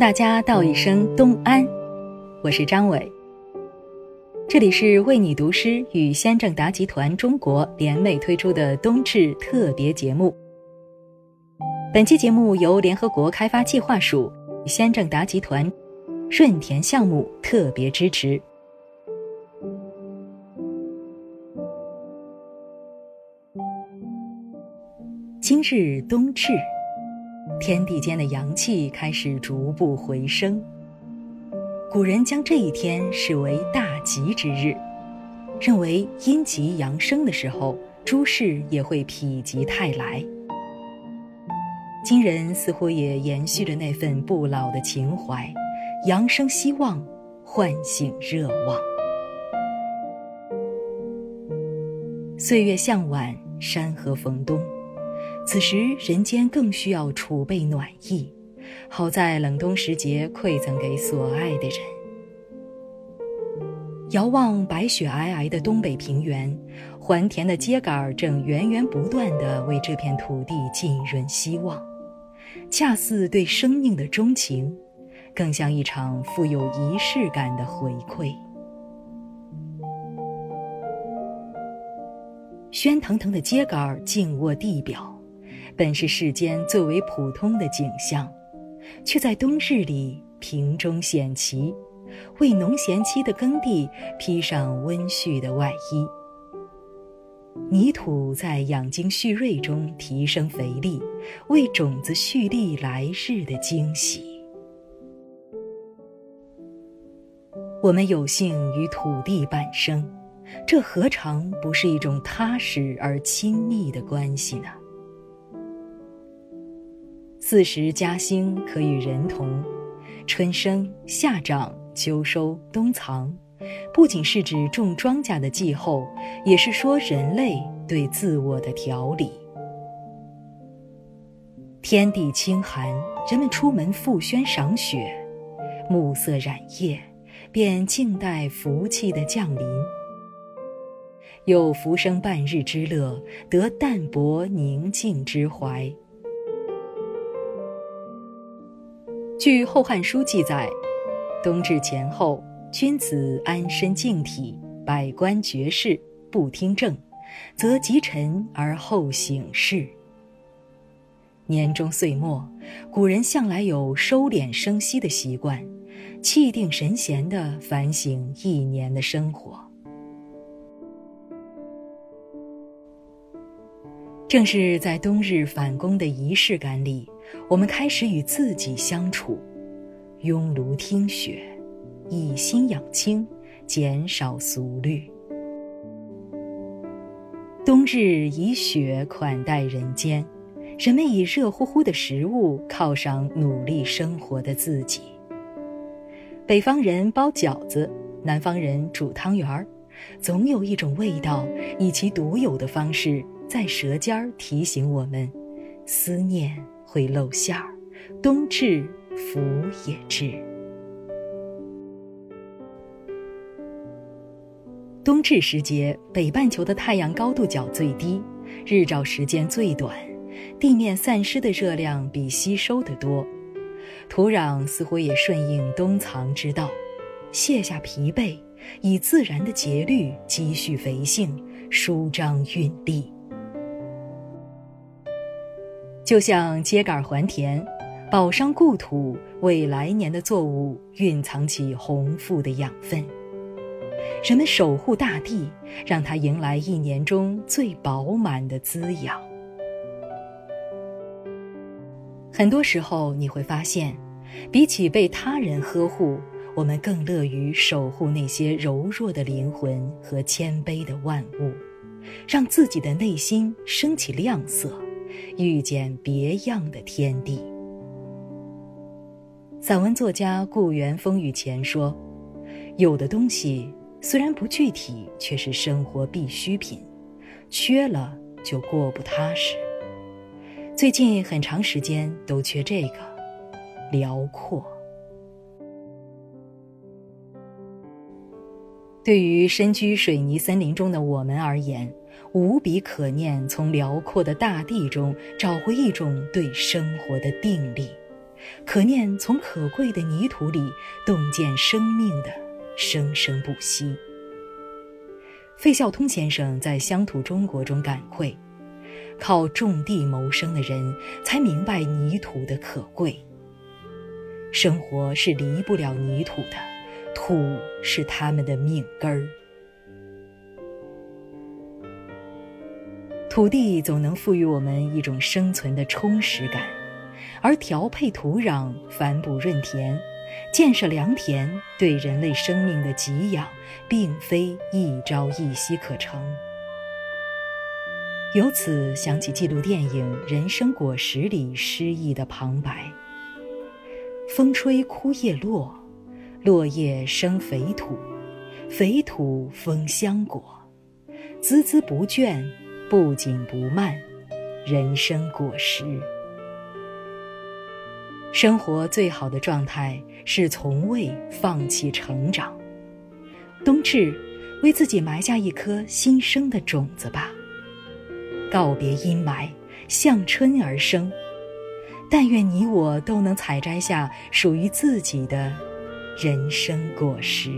大家道一声东安，我是张伟。这里是为你读诗与先正达集团中国联袂推出的冬至特别节目。本期节目由联合国开发计划署、先正达集团、润田项目特别支持。今日冬至。天地间的阳气开始逐步回升。古人将这一天视为大吉之日，认为阴极阳生的时候，诸事也会否极泰来。今人似乎也延续着那份不老的情怀，阳生希望，唤醒热望。岁月向晚，山河逢冬。此时人间更需要储备暖意，好在冷冬时节馈赠给所爱的人。遥望白雪皑皑的东北平原，还田的秸秆正源源不断地为这片土地浸润希望，恰似对生命的钟情，更像一场富有仪式感的回馈。喧腾腾的秸秆静卧地表。本是世间最为普通的景象，却在冬日里瓶中显奇，为农闲期的耕地披上温煦的外衣。泥土在养精蓄锐中提升肥力，为种子蓄力来日的惊喜。我们有幸与土地伴生，这何尝不是一种踏实而亲密的关系呢？四时佳兴可与人同，春生、夏长、秋收、冬藏，不仅是指种庄稼的季候，也是说人类对自我的调理。天地清寒，人们出门赴轩赏雪，暮色染叶，便静待福气的降临。有浮生半日之乐，得淡泊宁静之怀。据《后汉书》记载，冬至前后，君子安身静体，百官绝事，不听政，则及臣而后省事。年终岁末，古人向来有收敛生息的习惯，气定神闲地反省一年的生活。正是在冬日返工的仪式感里。我们开始与自己相处，拥炉听雪，以心养清，减少俗虑。冬日以雪款待人间，人们以热乎乎的食物犒赏努力生活的自己。北方人包饺子，南方人煮汤圆儿，总有一种味道，以其独有的方式，在舌尖儿提醒我们，思念。会露馅儿，冬至福也至。冬至时节，北半球的太阳高度角最低，日照时间最短，地面散失的热量比吸收的多，土壤似乎也顺应冬藏之道，卸下疲惫，以自然的节律积蓄肥性，舒张运力。就像秸秆还田，保上故土，为来年的作物蕴藏起丰富的养分。人们守护大地，让它迎来一年中最饱满的滋养。很多时候，你会发现，比起被他人呵护，我们更乐于守护那些柔弱的灵魂和谦卑的万物，让自己的内心升起亮色。遇见别样的天地。散文作家顾源风雨前说：“有的东西虽然不具体，却是生活必需品，缺了就过不踏实。”最近很长时间都缺这个，辽阔。对于身居水泥森林中的我们而言。无比可念，从辽阔的大地中找回一种对生活的定力，可念从可贵的泥土里洞见生命的生生不息。费孝通先生在《乡土中国》中感慨：靠种地谋生的人才明白泥土的可贵。生活是离不了泥土的，土是他们的命根儿。土地总能赋予我们一种生存的充实感，而调配土壤、反哺润田、建设良田，对人类生命的给养，并非一朝一夕可成。由此想起纪录电影《人生果实》里诗意的旁白：“风吹枯叶落，落叶生肥土，肥土丰香果，孜孜不倦。”不紧不慢，人生果实。生活最好的状态是从未放弃成长。冬至，为自己埋下一颗新生的种子吧。告别阴霾，向春而生。但愿你我都能采摘下属于自己的人生果实。